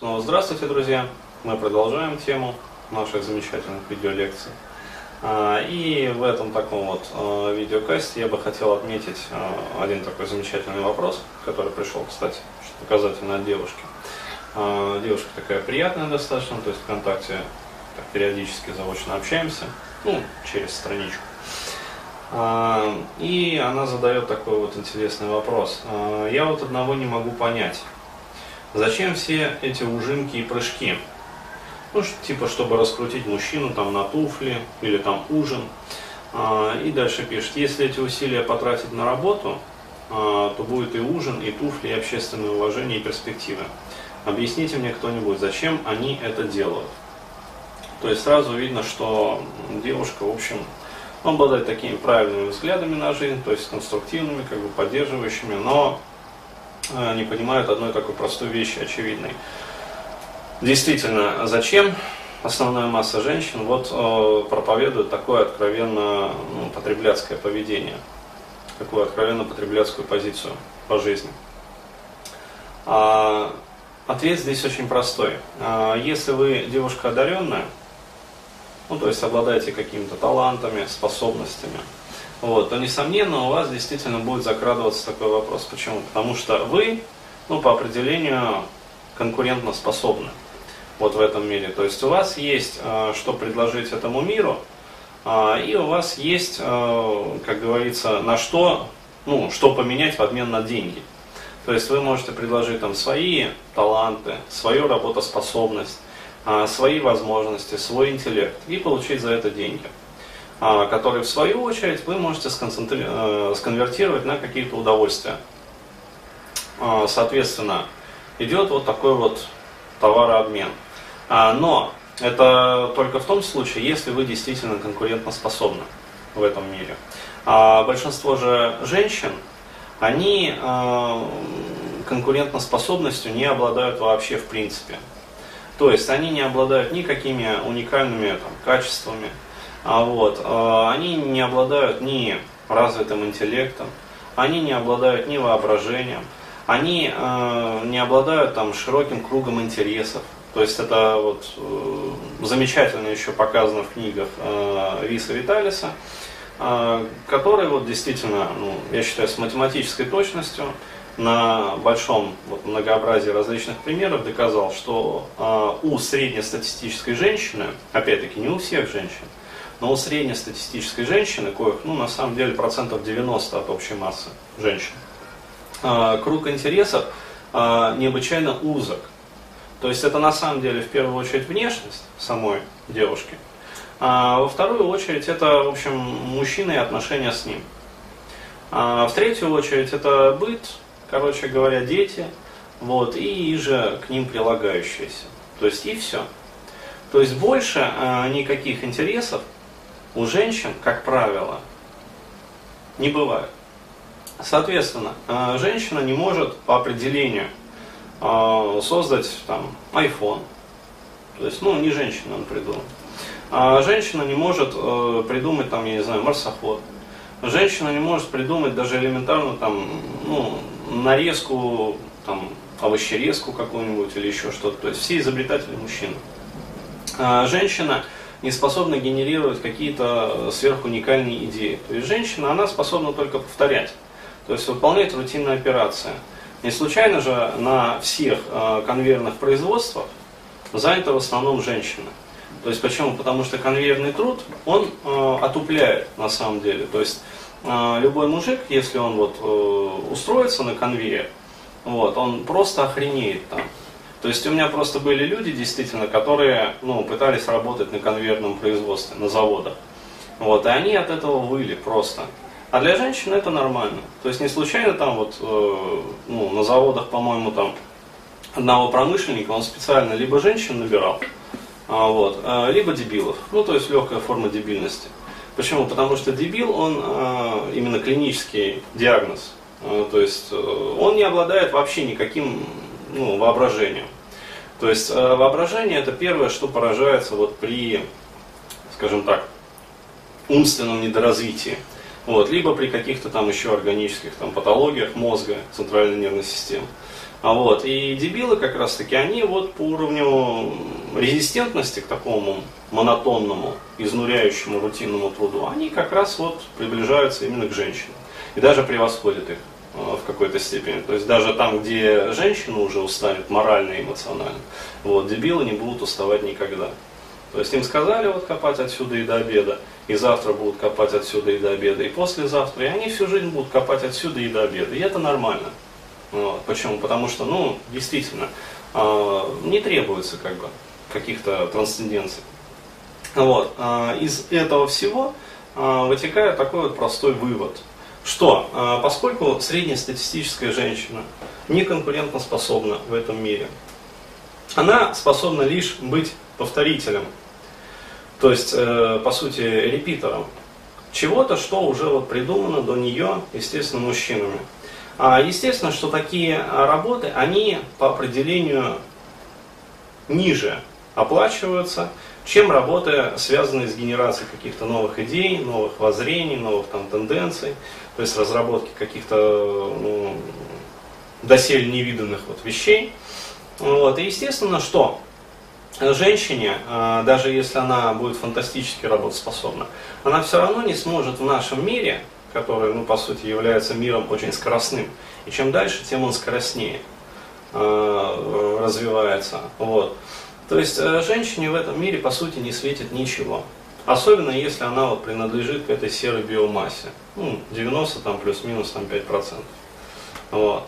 Снова здравствуйте, друзья! Мы продолжаем тему наших замечательных видеолекций. А, и в этом таком вот а, видеокасте я бы хотел отметить а, один такой замечательный вопрос, который пришел, кстати, показательно от девушки. Девушка такая приятная достаточно, то есть ВКонтакте так, периодически заочно общаемся, ну, через страничку. И она задает такой вот интересный вопрос. Я вот одного не могу понять. Зачем все эти ужимки и прыжки? Ну, типа, чтобы раскрутить мужчину там на туфли или там ужин. А, и дальше пишет, если эти усилия потратить на работу, а, то будет и ужин, и туфли, и общественное уважение, и перспективы. Объясните мне кто-нибудь, зачем они это делают? То есть сразу видно, что девушка, в общем, обладает такими правильными взглядами на жизнь, то есть конструктивными, как бы поддерживающими, но не понимают одной такой простой вещи, очевидной. Действительно, зачем основная масса женщин вот э, проповедует такое откровенно ну, потребляцкое поведение, такую откровенно потребляцкую позицию по жизни? А, ответ здесь очень простой. А, если вы девушка одаренная, ну то есть обладаете какими-то талантами, способностями, вот, то, несомненно, у вас действительно будет закрадываться такой вопрос. Почему? Потому что вы, ну, по определению, конкурентно способны вот в этом мире. То есть у вас есть, э, что предложить этому миру, э, и у вас есть, э, как говорится, на что, ну, что поменять в обмен на деньги. То есть вы можете предложить там свои таланты, свою работоспособность, свои возможности, свой интеллект и получить за это деньги. А, который в свою очередь вы можете э, сконвертировать на какие-то удовольствия. А, соответственно, идет вот такой вот товарообмен. А, но это только в том случае, если вы действительно конкурентоспособны в этом мире. Большинство же женщин, они конкурентоспособностью не обладают вообще в принципе. То есть они не обладают никакими уникальными там, качествами, а вот, а, они не обладают ни развитым интеллектом, они не обладают ни воображением, они э, не обладают там широким кругом интересов. То есть это вот э, замечательно еще показано в книгах э, Виса Виталиса, э, который вот действительно, ну, я считаю, с математической точностью на большом вот, многообразии различных примеров доказал, что э, у среднестатистической женщины, опять-таки не у всех женщин, но у среднестатистической женщины, коих, ну, на самом деле, процентов 90 от общей массы женщин, а, круг интересов а, необычайно узок. То есть это на самом деле в первую очередь внешность самой девушки, а во вторую очередь это, в общем, мужчина и отношения с ним. А в третью очередь это быт, короче говоря, дети, вот, и же к ним прилагающиеся. То есть и все. То есть больше а, никаких интересов у женщин, как правило, не бывает. Соответственно, э, женщина не может по определению э, создать там iPhone. То есть, ну, не женщина он придумал. А женщина не может э, придумать там, я не знаю, марсоход. Женщина не может придумать даже элементарно там, ну, нарезку, там, овощерезку какую-нибудь или еще что-то. То есть все изобретатели мужчины. А женщина не способна генерировать какие-то сверхуникальные идеи. То есть женщина, она способна только повторять, то есть выполнять рутинные операции. Не случайно же на всех э, конвейерных производствах заняты в основном женщины. То есть почему? Потому что конвейерный труд, он э, отупляет на самом деле. То есть э, любой мужик, если он вот устроится на конвейер, вот, он просто охренеет там. То есть у меня просто были люди, действительно, которые ну, пытались работать на конвейерном производстве, на заводах. Вот, и они от этого выли просто. А для женщин это нормально. То есть не случайно там вот, э, ну, на заводах, по-моему, там одного промышленника, он специально либо женщин набирал, а, вот, э, либо дебилов. Ну, то есть легкая форма дебильности. Почему? Потому что дебил, он э, именно клинический диагноз. Э, то есть э, он не обладает вообще никаким ну, воображением. То есть э, воображение это первое, что поражается вот при, скажем так, умственном недоразвитии. Вот, либо при каких-то там еще органических там, патологиях мозга, центральной нервной системы. А вот, и дебилы как раз таки, они вот по уровню резистентности к такому монотонному, изнуряющему рутинному труду, они как раз вот приближаются именно к женщинам. И даже превосходят их в какой-то степени. То есть даже там, где женщина уже устанет морально и эмоционально, вот, дебилы не будут уставать никогда. То есть им сказали вот копать отсюда и до обеда, и завтра будут копать отсюда и до обеда, и послезавтра, и они всю жизнь будут копать отсюда и до обеда. И это нормально. Вот. Почему? Потому что, ну, действительно, э, не требуется как бы каких-то трансценденций. Вот. Э, из этого всего э, вытекает такой вот простой вывод, что э, поскольку среднестатистическая женщина не конкурентоспособна в этом мире, она способна лишь быть повторителем, то есть, э, по сути, репитером чего-то, что уже вот придумано до нее, естественно, мужчинами. А, естественно, что такие работы, они по определению ниже оплачиваются, чем работы, связанные с генерацией каких-то новых идей, новых воззрений, новых там тенденций, то есть разработки каких-то ну, доселе невиданных вот вещей. Вот. И естественно, что женщине, а, даже если она будет фантастически работоспособна, она все равно не сможет в нашем мире который, ну, по сути, является миром очень скоростным. И чем дальше, тем он скоростнее э, развивается. Вот. То есть э, женщине в этом мире, по сути, не светит ничего. Особенно если она вот принадлежит к этой серой биомассе. Ну, 90 там плюс-минус там 5%. Вот.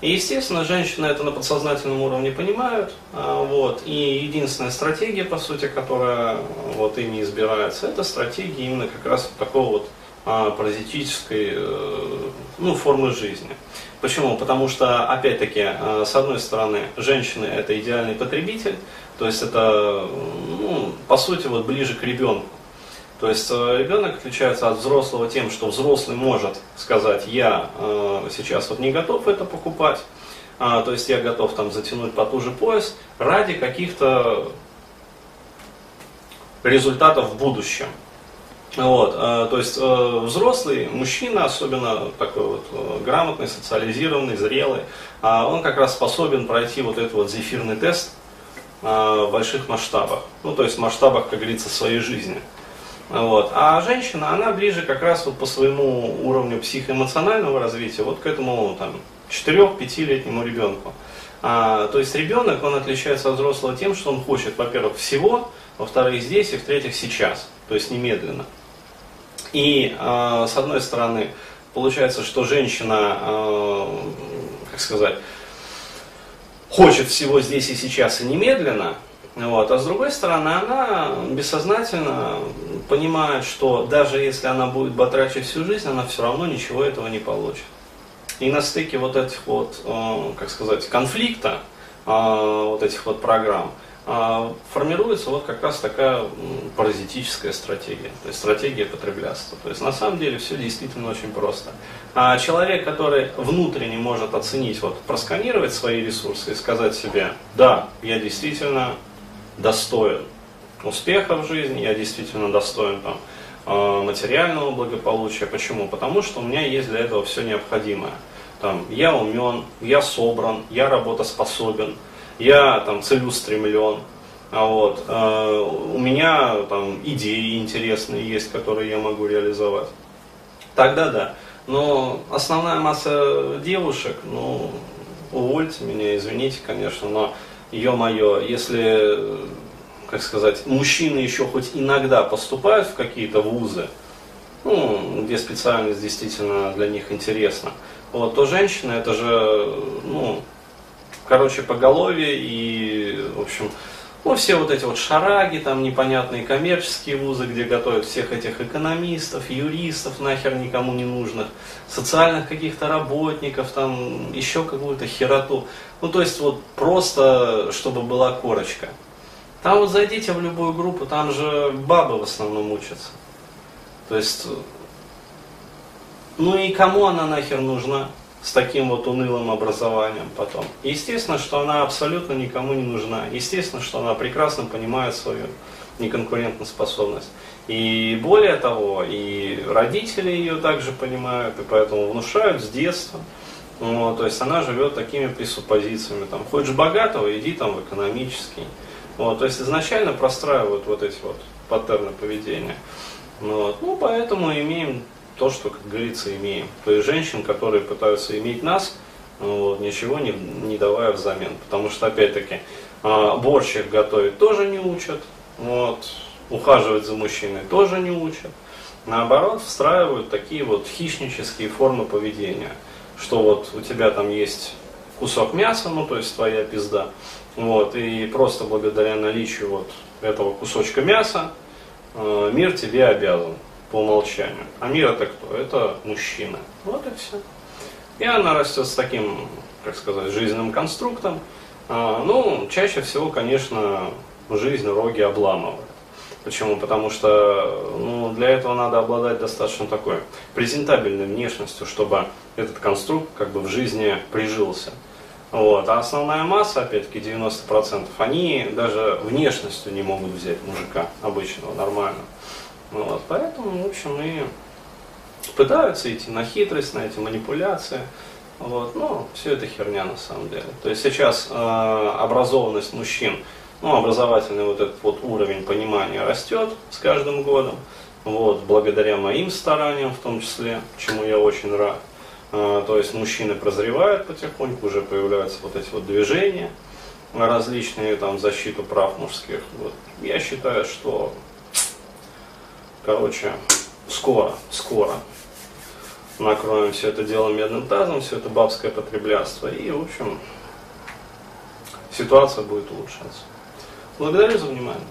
И, естественно, женщины это на подсознательном уровне понимают. А, вот. И единственная стратегия, по сути, которая вот ими избирается, это стратегия именно как раз такого вот паразитической э, ну, формы жизни. Почему? Потому что, опять-таки, э, с одной стороны, женщины это идеальный потребитель, то есть это, ну, по сути, вот ближе к ребенку. То есть э, ребенок отличается от взрослого тем, что взрослый может сказать, я сейчас вот не готов это покупать, а, то есть я готов там затянуть потуже пояс ради каких-то результатов в будущем. Вот, э, то есть э, взрослый мужчина, особенно такой вот э, грамотный, социализированный, зрелый, э, он как раз способен пройти вот этот вот зефирный тест в больших масштабах, ну то есть в масштабах, как говорится, своей жизни. Вот. А женщина, она ближе как раз вот по своему уровню психоэмоционального развития, вот к этому там 4-5-летнему ребенку. А, то есть ребенок, он отличается от взрослого тем, что он хочет, во-первых, всего, во-вторых, здесь, и в-третьих, сейчас, то есть немедленно. И э, с одной стороны, получается, что женщина, э, как сказать, хочет всего здесь и сейчас и немедленно, вот. А с другой стороны, она бессознательно понимает, что даже если она будет батрачить всю жизнь, она все равно ничего этого не получит. И на стыке вот этих вот, э, как сказать, конфликта, вот этих вот программ, а, формируется вот как раз такая паразитическая стратегия, то есть стратегия потреблятства. То есть на самом деле все действительно очень просто. А человек, который внутренне может оценить, вот просканировать свои ресурсы и сказать себе, да, я действительно достоин успеха в жизни, я действительно достоин там, а, материального благополучия. Почему? Потому что у меня есть для этого все необходимое. Там, я умен, я собран, я работоспособен, я там целеустремлен, а вот, э, у меня там идеи интересные есть, которые я могу реализовать. Тогда да. Но основная масса девушек, ну, увольте меня, извините, конечно, но, ё-моё, если, как сказать, мужчины еще хоть иногда поступают в какие-то вузы, ну, где специальность действительно для них интересна, вот, то женщины, это же, ну, короче, поголовье и, в общем, ну, все вот эти вот шараги, там непонятные коммерческие вузы, где готовят всех этих экономистов, юристов, нахер никому не нужных, социальных каких-то работников, там еще какую-то хероту. Ну, то есть вот просто, чтобы была корочка. Там вот зайдите в любую группу, там же бабы в основном учатся. То есть, ну и кому она нахер нужна? С таким вот унылым образованием потом. Естественно, что она абсолютно никому не нужна. Естественно, что она прекрасно понимает свою неконкурентоспособность. И более того, и родители ее также понимают, и поэтому внушают с детства. Вот, то есть она живет такими пресуппозициями. Там, хочешь богатого, иди там в экономический. Вот, то есть изначально простраивают вот эти вот паттерны поведения. Вот, ну, поэтому имеем то, что, как говорится, имеем. То есть женщин, которые пытаются иметь нас, вот, ничего не, не давая взамен. Потому что, опять-таки, а, борщ их готовить тоже не учат, вот, ухаживать за мужчиной тоже не учат. Наоборот, встраивают такие вот хищнические формы поведения, что вот у тебя там есть кусок мяса, ну то есть твоя пизда, вот, и просто благодаря наличию вот этого кусочка мяса э, мир тебе обязан по умолчанию. А мир это кто? Это мужчина. Вот и все. И она растет с таким, как сказать, жизненным конструктом. А, ну, чаще всего, конечно, жизнь роги обламывает. Почему? Потому что ну, для этого надо обладать достаточно такой презентабельной внешностью, чтобы этот конструкт как бы в жизни прижился. Вот. А основная масса, опять-таки 90%, они даже внешностью не могут взять мужика обычного, нормального. Вот. Поэтому, в общем, и пытаются идти на хитрость, на эти манипуляции. Вот. Но все это херня на самом деле. То есть сейчас э, образованность мужчин ну, образовательный вот этот вот уровень понимания растет с каждым годом, вот, благодаря моим стараниям в том числе, чему я очень рад. А, то есть мужчины прозревают потихоньку, уже появляются вот эти вот движения различные, там, защиту прав мужских. Вот. Я считаю, что, короче, скоро, скоро накроем все это дело медным тазом, все это бабское потреблятство, и, в общем, ситуация будет улучшаться. Благодарю за внимание.